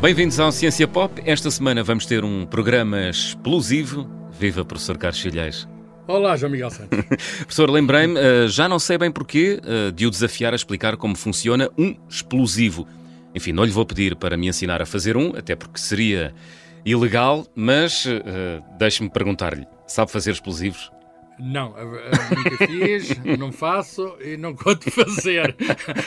Bem-vindos ao Ciência Pop. Esta semana vamos ter um programa explosivo. Viva, professor Carlos Filhais. Olá, João Miguel Santos. professor, lembrei-me, uh, já não sei bem porquê, uh, de o desafiar a explicar como funciona um explosivo. Enfim, não lhe vou pedir para me ensinar a fazer um, até porque seria ilegal, mas uh, deixe-me perguntar-lhe: sabe fazer explosivos? Não, nunca fiz, não faço e não conto fazer.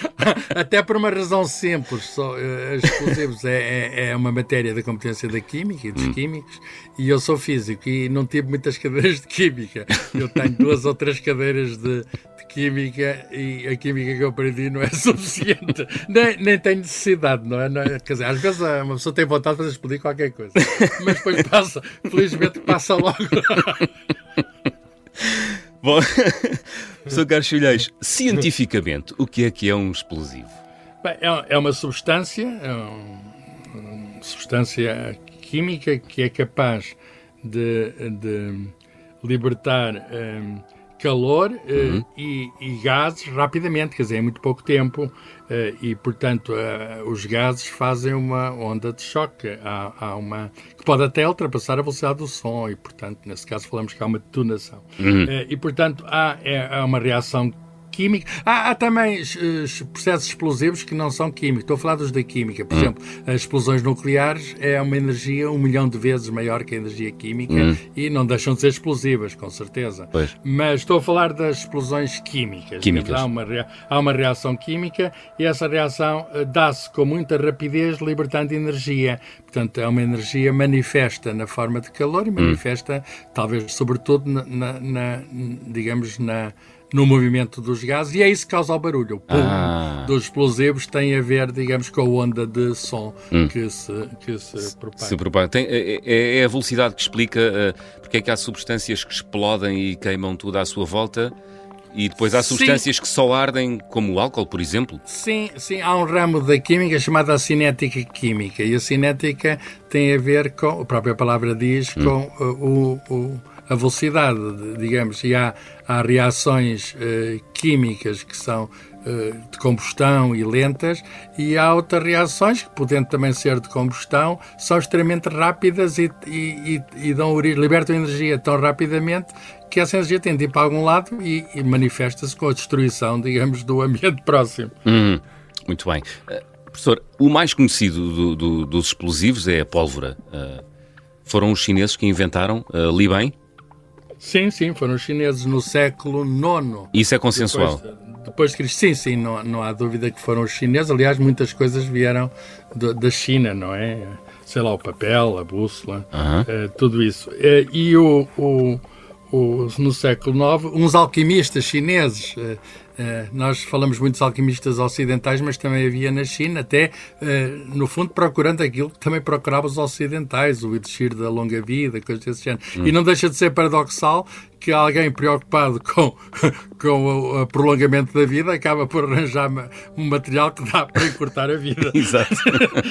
Até por uma razão simples. Só, uh, explosivos é, é, é, uma matéria da competência da Química e dos hum. Químicos e eu sou físico e não tive muitas cadeiras de Química. Eu tenho duas ou três cadeiras de, de Química e a Química que eu aprendi não é suficiente. nem, nem tenho necessidade, não é? Não é? Quer dizer, às vezes uma pessoa tem vontade de fazer explodir qualquer coisa, mas depois passa, felizmente passa logo. Bom, Sr. Carlos Filhais, cientificamente, o que é que é um explosivo? Bem, é, é uma substância, é um, uma substância química que é capaz de, de libertar um, calor uh, uhum. e, e, gases rapidamente, quer dizer, em muito pouco tempo, uh, e portanto uh, os gases fazem uma onda de choque. Há, há, uma que pode até ultrapassar a velocidade do som, e portanto, nesse caso, falamos que há uma detonação. Uhum. e portanto, há, é, há uma reação química. Há, há também uh, processos explosivos que não são químicos. Estou a falar dos da química. Por hum. exemplo, as explosões nucleares é uma energia um milhão de vezes maior que a energia química hum. e não deixam de ser explosivas, com certeza. Pois. Mas estou a falar das explosões químicas. químicas. Há, uma, há uma reação química e essa reação uh, dá-se com muita rapidez, libertando energia. Portanto, é uma energia manifesta na forma de calor e hum. manifesta, hum. talvez, sobretudo, na, na, na digamos, na no movimento dos gases e é isso que causa o barulho. O pum ah. dos explosivos tem a ver, digamos, com a onda de som hum. que, se, que se propaga. Se propaga. Tem, é, é, é, a velocidade que explica uh, porque é que há substâncias que explodem e queimam tudo à sua volta. E depois há substâncias sim. que só ardem, como o álcool, por exemplo? Sim, sim. Há um ramo da química chamado cinética química. E a cinética tem a ver com, a própria palavra diz, hum. com uh, o, o a velocidade, digamos, e há, há reações uh, químicas que são uh, de combustão e lentas, e há outras reações, que podendo também ser de combustão, são extremamente rápidas e, e, e, e dão, libertam energia tão rapidamente que essa energia tem de ir para algum lado e, e manifesta-se com a destruição, digamos, do ambiente próximo. Hum, muito bem. Uh, professor, o mais conhecido do, do, dos explosivos é a pólvora. Uh, foram os chineses que inventaram, uh, li bem? Sim, sim, foram os chineses no século IX. Isso é consensual? Depois, depois sim, sim, não, não há dúvida que foram os chineses. Aliás, muitas coisas vieram do, da China, não é? Sei lá, o papel, a bússola, uh, tudo isso. Uh, e o, o, o, no século IX, uns alquimistas chineses Uh, nós falamos muitos alquimistas ocidentais, mas também havia na China, até uh, no fundo procurando aquilo que também procuravam os ocidentais, o elixir da longa vida, coisas desse género. Hum. E não deixa de ser paradoxal que alguém preocupado com, com o, o, prolongamento da vida acaba por arranjar um material que dá para encurtar a vida. Exato.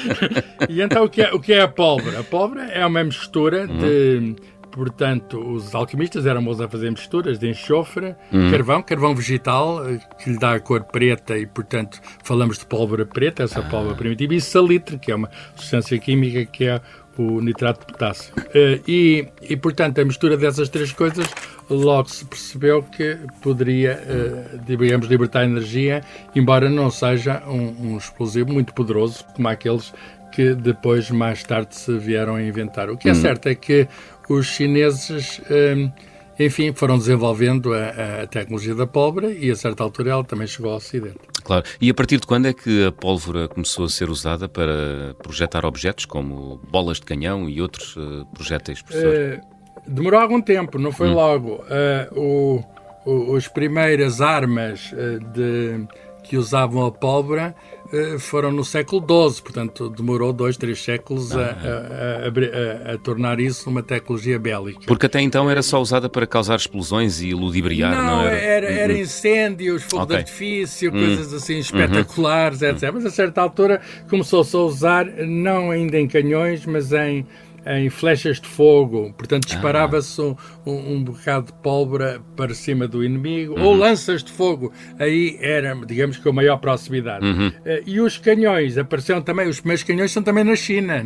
e então o que, é, o que é a pólvora? A pólvora é uma mistura hum. de Portanto, os alquimistas eram bons a fazer misturas de enxofre, hum. carvão, carvão vegetal, eh, que lhe dá a cor preta e, portanto, falamos de pólvora preta, essa ah. pólvora primitiva, e salitre, que é uma substância química que é o nitrato de potássio. Eh, e, e, portanto, a mistura dessas três coisas logo se percebeu que poderia, eh, digamos, libertar energia, embora não seja um, um explosivo muito poderoso como aqueles que depois, mais tarde, se vieram a inventar. O que é hum. certo é que os chineses, hum, enfim, foram desenvolvendo a, a, tecnologia da pólvora e a certa altura ela também chegou ao Ocidente. Claro. E a partir de quando é que a pólvora começou a ser usada para projetar objetos como bolas de canhão e outros uh, projéteis, professor? Uh, demorou algum tempo, não foi hum. logo. Uh, o, o, as primeiras armas de, que usavam a pólvora foram no século XII, portanto demorou dois, três séculos a, a, a, a, tornar isso uma tecnologia bélica. Porque até então era só usada para causar explosões e ludibriar, não, não era? Era, era uhum. incêndios, fogo okay. de artifício, uhum. coisas assim espetaculares, uhum. etc. Mas a certa altura começou-se a usar, não ainda em canhões, mas em em flechas de fogo, portanto disparava-se um, um, um, bocado de pólvora para cima do inimigo, uhum. ou lanças de fogo, aí era, digamos, com maior proximidade. Uhum. Uh, e os canhões, apareceram também, os primeiros canhões são também na China,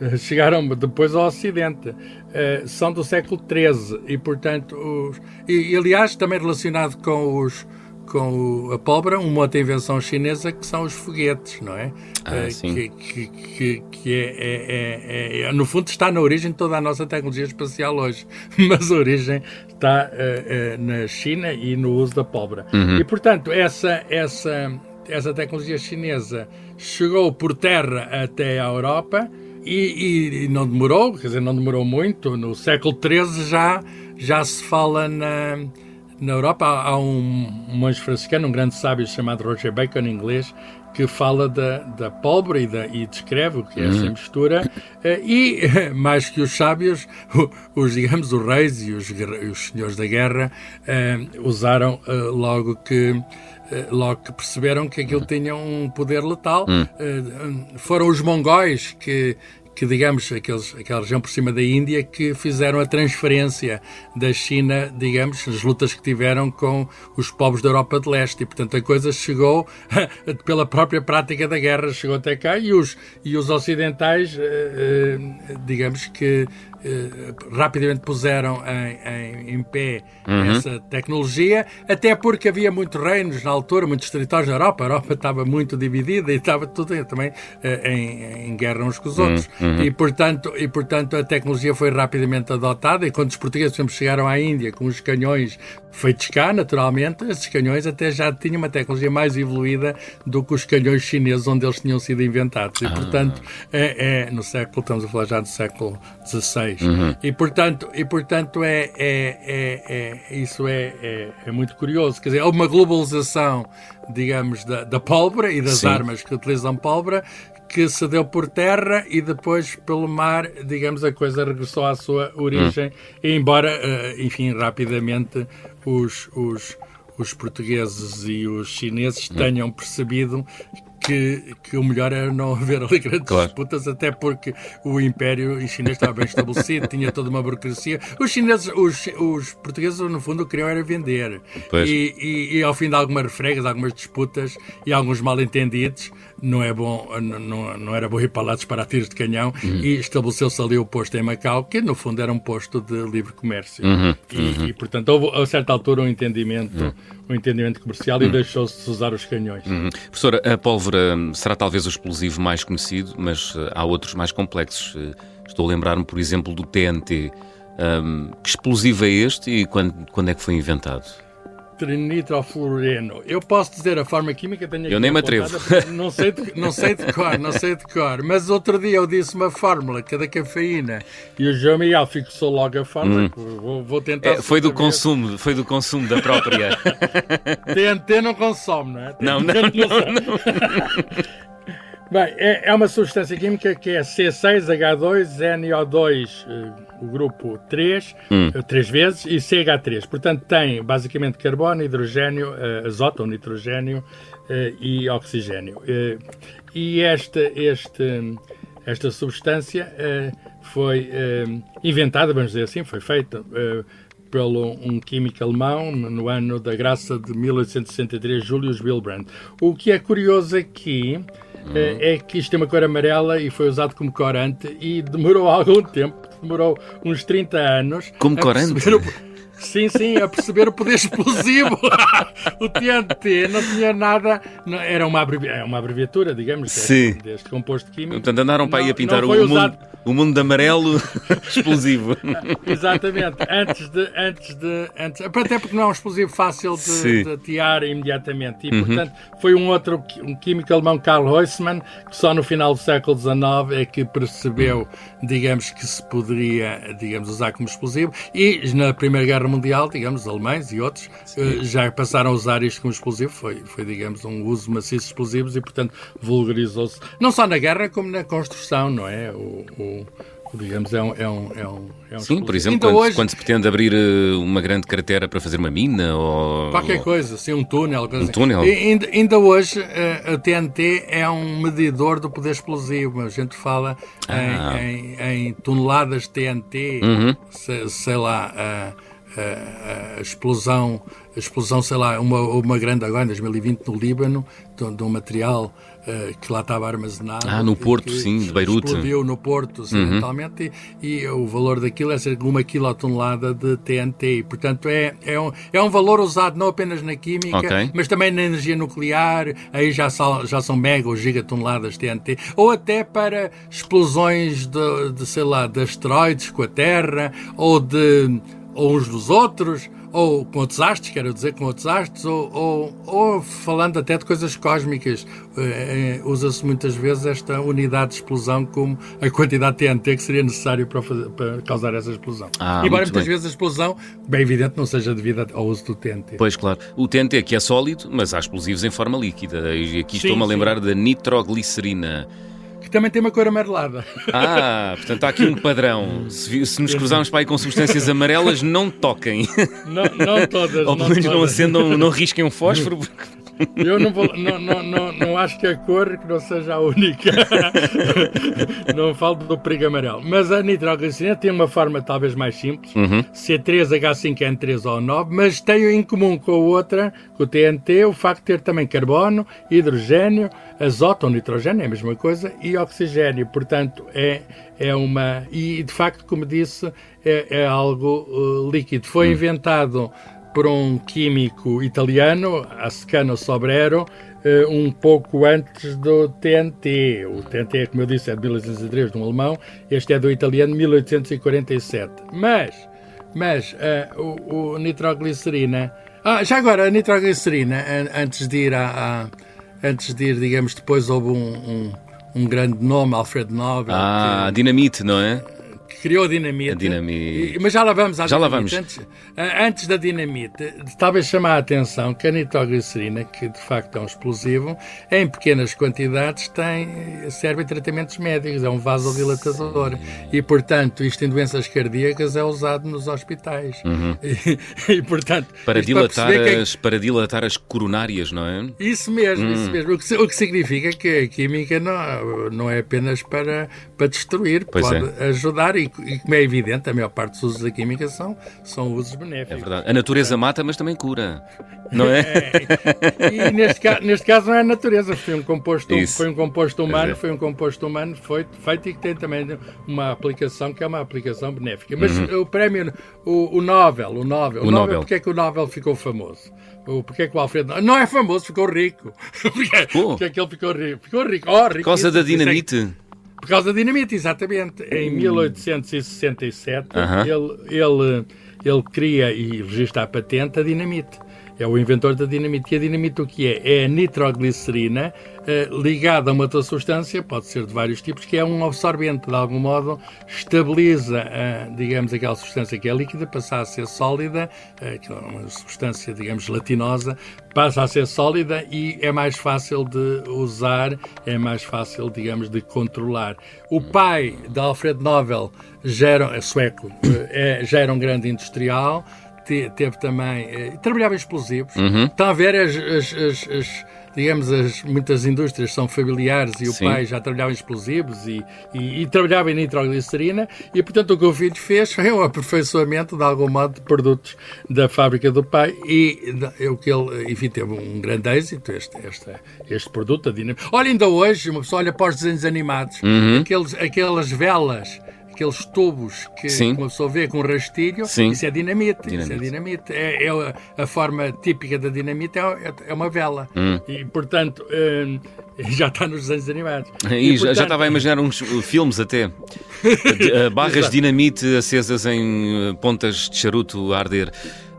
é? chegaram depois ao Ocidente, uh, são do século XIII, e portanto, os, e aliás também relacionado com os com a pólvora, uma outra invenção chinesa que são os foguetes, não é? Ah, uh, que, que, que, que é, é, é, é, no fundo está na origem de toda a nossa tecnologia espacial hoje, mas a origem está uh, uh, na China e no uso da pólvora. Uhum. E portanto essa essa essa tecnologia chinesa chegou por terra até a Europa e, e, e não demorou, quer dizer, não demorou muito. No século XIII já já se fala na na Europa há, um monge franciscano, um grande sábio chamado Roger Bacon, em inglês, que fala da, da pólvora e, da, e descreve o que é essa uhum. mistura. Eh, e, mais que os sábios, os, digamos, os reis e os, os senhores da guerra eh, usaram eh, logo que logo que perceberam que aquilo tinha um poder letal. Hum. Foram os mongóis que que, digamos, aqueles, aquela região por cima da Índia, que fizeram a transferência da China, digamos, as lutas que tiveram com os povos da Europa de Leste. E, portanto, a coisa chegou, pela própria prática da guerra, chegou até cá e os, e os ocidentais, eh, eh, digamos que eh, rapidamente puseram em, em, em pé uhum. essa tecnologia, até porque havia muitos reinos na altura, muitos territórios na Europa. A Europa estava muito dividida e estava tudo também em, em, guerra uns com os outros. Uhum. E, portanto, e, portanto, a tecnologia foi rapidamente adotada. E quando os portugueses chegaram à Índia com os canhões feitos cá, naturalmente, esses canhões até já tinham uma tecnologia mais evoluída do que os canhões chineses onde eles tinham sido inventados. E, ah. portanto, é, é, no século, estamos a falar já do século XVI. Uhum. E, portanto, e, portanto é, é, é, é isso é, é, é, muito curioso. Quer dizer, há uma globalização, digamos, da, da pólvora e das Sim. armas que utilizam pólvora que se deu por terra e depois pelo mar, digamos, a coisa regressou à sua origem, hum. embora, eh, enfim, rapidamente os, os, os portugueses e os chineses hum. tenham percebido que, que o melhor era não haver ali grandes claro. disputas, até porque o Império chinês estava bem estabelecido, tinha toda uma burocracia. Os chineses, os, os portugueses, no fundo, queriam era vender. E, e, e, ao fim de algumas refregas, algumas disputas e alguns mal-entendidos, não é bom, não, não era bom ir para lá disparar tiros de canhão uhum. e estabeleceu-se ali o posto em Macau, que no fundo era um posto de livre comércio. Uhum. E, uhum. e, portanto, houve a certa altura um entendimento, uhum. um entendimento comercial e uhum. deixou-se de usar os canhões. Uhum. Professora, a pólvora será talvez o explosivo mais conhecido, mas uh, há outros mais complexos. Uh, estou a lembrar-me, por exemplo, do TNT. Um, que explosivo é este e quando, quando é que foi inventado? Trinitrofluoreno. Eu posso dizer a forma química, tenho Eu nem me atrevo. Não sei, de, não sei de cor, não sei de cor. Mas outro dia eu disse uma fórmula, que é da cafeína. E o João Miguel fixou logo a fórmula. Hum. Vou, vou, tentar. É, foi do consumo, foi do consumo da própria. TNT não consome, não é? TNT não, não, não. não. Bem, é, é, uma substância química que é C6H2NO2, eh, o grupo 3, hum. 3 eh, vezes, e CH3. Portanto, tem basicamente carbono, hidrogênio, eh, azoto nitrogênio e oxigênio. E esta, este, esta substância foi inventada, vamos dizer assim, foi feita pelo um químico alemão no ano da graça de 1863, Julius Wilbrand. O que é curioso aqui uhum. é que isto tem uma cor amarela e foi usado como corante e demorou algum tempo, demorou uns 30 anos. Como corante? Sim, sim, a perceber o poder explosivo. o TNT não tinha nada. Não, era uma, abrevi, uma abreviatura, digamos, sim. deste composto químico. Portanto, andaram para aí a pintar o, mundo, o mundo de amarelo explosivo. Exatamente. Antes de. Antes de antes, até porque não é um explosivo fácil de, de imediatamente. E, uhum. portanto, foi um outro um químico alemão, Karl Heussmann, que só no final do século XIX é que percebeu, digamos, que se poderia, digamos, usar como explosivo. E na Primeira Guerra Guerra Mundial, digamos, os alemães e outros, uh, já passaram a usar isto como explosivo. Foi, foi digamos, um uso maciço de explosivos e, portanto, vulgarizou-se, não só na guerra, como na construção, não é? O, o, digamos, é um. É um, é um, é um Sim, por exemplo, quando, hoje... quando, se pretende abrir eh, uma grande cratera para fazer uma mina ou. Qualquer coisa, sim, um túnel. Um assim. túnel. E, ainda, ainda, hoje eh, a TNT é um medidor do poder explosivo. A gente fala ah. em, em, em, toneladas de TNT, uhum. sei, sei lá. Uh, a, a, explosão, a explosão, sei lá, uma, uma grande agora em 2020 no Líbano, de, de um material uh, que lá estava armazenado. Ah, no Porto, sim, de Beirute. Explodiu no Porto, acidentalmente, uhum. e, e, o valor daquilo é cerca de uma quilotonelada de TNT. Portanto, é, é, um, é um valor usado não apenas na química, okay. mas também na energia nuclear, aí já são, já são mega ou gigatoneladas de TNT, ou até para explosões de, de sei lá, de asteroides com a Terra, ou de ou uns dos outros, ou com outros astros, quero dizer, com outros astros, ou, ou, ou falando até de coisas cósmicas. É, Usa-se muitas vezes esta unidade de explosão como a quantidade de TNT que seria necessário para, fazer, para causar essa explosão. Ah, Embora muitas bem. vezes a explosão, bem evidente, não seja devida ao uso do TNT. Pois, claro. O TNT aqui é sólido, mas há explosivos em forma líquida. E aqui estou-me a lembrar da nitroglicerina também tem uma cor amarelada. Ah, portanto há aqui um padrão. Se, se nos cruzarmos para aí com substâncias amarelas, não toquem. Não, não todas. Ou pelo menos não, não acendam, não risquem um fósforo, porque eu não, vou, não, não, não, não, acho que a cor que não seja a única. não falo do perigo amarelo. Mas a nitroglicerina tem uma forma talvez mais simples. Uhum. C3H5N3 ou 9, mas tem em comum com a outra, com o TNT, o facto de ter também carbono, hidrogênio, azoto ou nitrogênio, é a mesma coisa, e oxigênio. Portanto, é, é uma. E de facto, como disse, é, é algo uh, líquido. Foi uhum. inventado por um químico italiano, Ascano Sobrero, eh, um pouco antes do TNT. O TNT, como eu disse, é de 1803, de um alemão, este é do italiano, 1847. Mas, mas uh, o, o, nitroglicerina. Ah, já agora, a nitroglicerina, antes de ir a, a antes de ir, digamos, depois houve um, um, um grande nome, Alfred Nobel. Ah, que, dinamite, não é? Criou a dinamite. A dinamite. Mas já lá vamos à já dinamite. Lá vamos. Antes, antes, da dinamite, talvez chamar a atenção que a nitroglicerina, que de facto é um explosivo, em pequenas quantidades tem, serve em tratamentos médicos, é um vasodilatador. Sim. E, portanto, isto em doenças cardíacas é usado nos hospitais. Uhum. E, e, portanto, para dilatar, para, as, é... para dilatar as coronárias, não é? Isso mesmo, hum. isso mesmo. O que, o que, significa que a química não, não é apenas para, para destruir, pois pode é. ajudar e e como é evidente, a maior parte dos usos da química são, são usos benéficos. É verdade. A natureza mata, mas também cura. Não é? é e neste, ca neste caso não é a natureza, foi um composto, foi um composto humano, é. foi um composto humano foi feito e que tem também uma aplicação que é uma aplicação benéfica. Mas uhum. o prémio, o, o Nobel, o Nobel, o, o Nobel, Nobel, porque é que o Nobel ficou famoso? Porque é que o Alfredo não é famoso, ficou rico? porque, oh. porque é que ele ficou rico? Ficou rico. Oh, rico Por causa da dinamite. Por causa da dinamite, exatamente. Em 1867, uh -huh. ele, ele, ele cria e registra a patente a dinamite. É o inventor da dinamite. E a dinamite o que é? É a nitroglicerina eh, ligada a uma outra substância, pode ser de vários tipos, que é um absorvente, de algum modo, estabiliza, uh, digamos, aquela substância que é líquida, passa a ser sólida, uh, que é uma substância, digamos, gelatinosa, passa a ser sólida e é mais fácil de usar, é mais fácil, digamos, de controlar. O pai de Alfred Nobel já era, é sueco, é, já era um grande industrial, teve também. trabalhava em explosivos. Uhum. Está a ver as, as, as, as digamos, as, muitas indústrias são familiares e o Sim. pai já trabalhava em explosivos e, e, e, trabalhava em nitroglicerina e, portanto, o que o filho fez foi um aperfeiçoamento, de algum modo, de produtos da fábrica do pai e o que ele, enfim, teve um grande êxito, este, este, este produto, a dinamite. Olha, ainda hoje, uma pessoa olha para os desenhos animados, uhum. aqueles, aquelas velas aqueles tubos que Sim. uma pessoa vê com rastilho, Sim. isso é dinamite. dinamite. Isso é dinamite. É, é a, forma típica da dinamite é, é uma vela. Hum. E, portanto, hum, já está nos desenhos animados. E, e portanto... já estava a imaginar uns filmes até. Barras de dinamite acesas em eh, pontas de charuto a arder.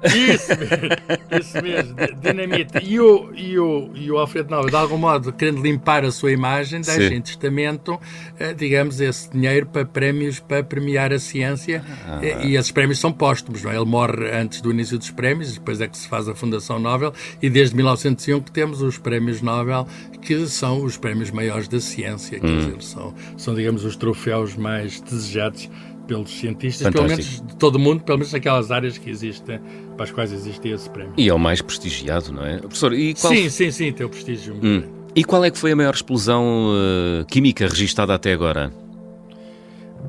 Isso mesmo, isso mesmo, dinamite. E o, e, o, e o Alfredo Nova, de algum modo, querendo limpar a sua imagem, deixa Sim. em testamento, eh, digamos, esse dinheiro para prémios, para premiar a ciência. Ah. E esses prémios são póstumos, não é? Ele morre antes do início dos prémios, depois é que se faz a Fundação Nobel, e desde 1901 que temos os prémios Nobel, que são os prémios maiores da ciência, hum. quer dizer, são, são, digamos, os troféus mais desejados pelos cientistas, Fantástico. pelo menos de todo o mundo, pelo menos naquelas áreas que existem, para as quais existe esse prémio. E é o mais prestigiado, não é? Professor, e qual... Sim, sim, sim, tem o prestígio. Hum. E qual é que foi a maior explosão uh, química registada até agora?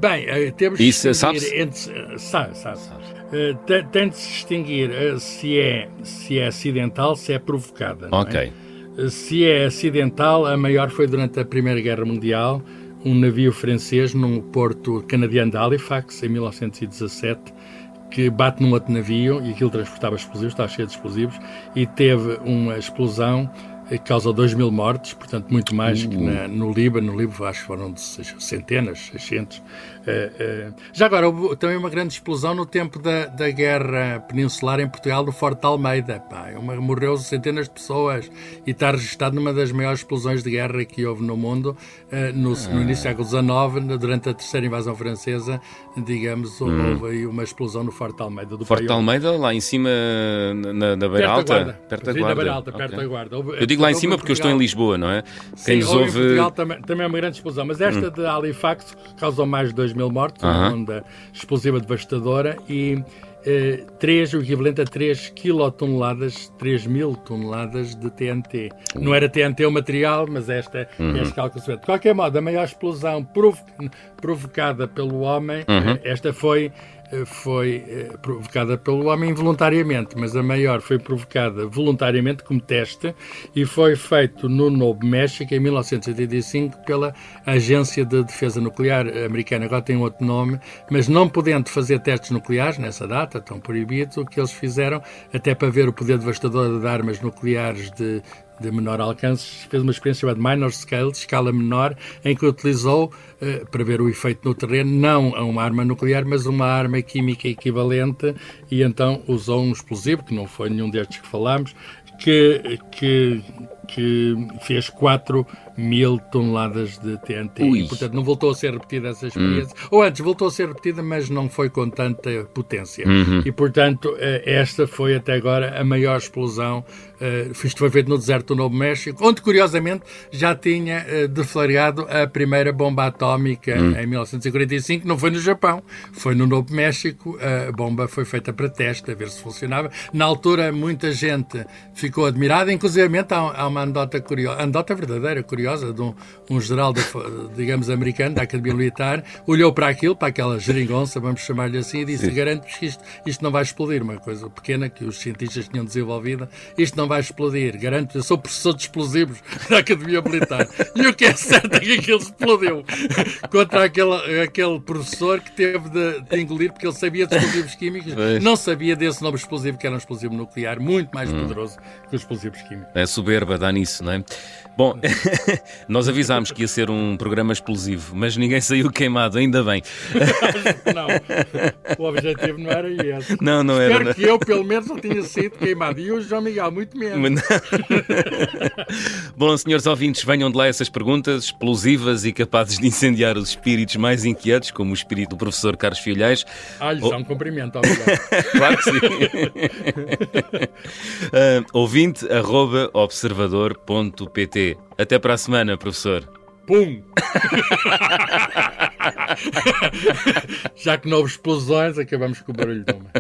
Bem, uh, temos Isso, que distinguir entre... Uh, sabe, sabe. Uh, tem, de se distinguir se, é, se é acidental, se é provocada. Ok. É? Se é acidental, a maior foi durante a Primeira Guerra Mundial, um navio francês no porto canadiano de Halifax, em 1917, que bate num outro navio e aquilo transportava explosivos, estava cheio de explosivos, e teve uma explosão que causa 2 mil mortes, portanto, muito mais que na, no Líbano. No Líbano, acho que foram de centenas, 600. Uh, uh, já agora, houve também uma grande explosão no tempo da, da Guerra Peninsular em Portugal, no Forte Almeida. Pá, uma, morreu centenas de pessoas e está registado numa das maiores explosões de guerra que houve no mundo, uh, no, ah. no, início do século XIX, durante a terceira invasão francesa, digamos, hum. houve aí uma explosão no Forte Almeida. Do Forte Almeida, lá em cima, na, na Beira Alta? Perto da Guarda. Perto da Guarda, Alta, perto okay. da Guarda. Houve, digo lá em cima porque eu estou em Lisboa, não é? Quem Sim, nos ouve... em Portugal também, também, é uma grande explosão, mas esta hum. de Halifax causou mais de 2 mil mortes, uh -huh. uma onda explosiva devastadora e eh, 3, o equivalente a 3 quilotoneladas, 3 mil toneladas de TNT. Não era TNT o material, mas esta uhum. é a escala que se vê. De qualquer modo, a maior explosão provocada pelo homem, uhum. Eh, esta foi foi eh, provocada pelo homem involuntariamente, mas a maior foi provocada voluntariamente como teste e foi feito no Novo México em 1985 pela Agência de Defesa Nuclear Americana. Agora tem outro nome, mas não podendo fazer testes nucleares nessa data, estão proibidos, o que eles fizeram, até para ver o poder devastador de armas nucleares de de menor alcance, fez uma experiência chamada Minor Scale, de escala menor, em que utilizou, eh, para ver o efeito no terreno, não uma arma nuclear, mas uma arma química equivalente, e então usou um explosivo, que não foi nenhum destes que falámos, que, que, que fez 4 mil toneladas de TNT. Ui. E, portanto, não voltou a ser repetida essa experiência. Hum. Ou antes, voltou a ser repetida, mas não foi com tanta potência. Uhum. E, portanto, eh, esta foi até agora a maior explosão. Uh, isto foi feito no deserto do Novo México, onde, curiosamente, já tinha uh, deflagrado a primeira bomba atómica hum. em 1945. Não foi no Japão, foi no Novo México. A bomba foi feita para teste, a ver se funcionava. Na altura, muita gente ficou admirada, inclusive há, uma andota curiosa, andota verdadeira, curiosa curiosa de um, um general, de, digamos, americano da Academia Militar, olhou para aquilo, para aquela geringonça, vamos chamar-lhe assim, e disse: Garanto-vos que isto, isto não vai explodir. Uma coisa pequena que os cientistas tinham desenvolvido, isto não vai explodir. Garanto, eu sou professor de explosivos da Academia Militar. E o que é certo é que aquilo explodiu contra aquele, aquele professor que teve de, de engolir, porque ele sabia de explosivos químicos, não sabia desse novo explosivo, que era um explosivo nuclear muito mais hum. poderoso que os explosivos químicos. É soberba, dá nisso, não é? Bom, nós avisámos que ia ser um programa explosivo, mas ninguém saiu queimado, ainda bem. não, o objetivo não era esse. Não, não Espero era. Espero que eu, pelo menos, não tenha sido queimado. E o João Miguel, muito menos. Bom, senhores ouvintes, venham de lá essas perguntas explosivas e capazes de incendiar os espíritos mais inquietos, como o espírito do professor Carlos Filhais. Ah, lhes oh... um cumprimento, obrigado. claro que sim. uh, ouvinte, arroba, observador.pt até para a semana, professor. Pum! Já que não houve explosões, acabamos com o barulho uma.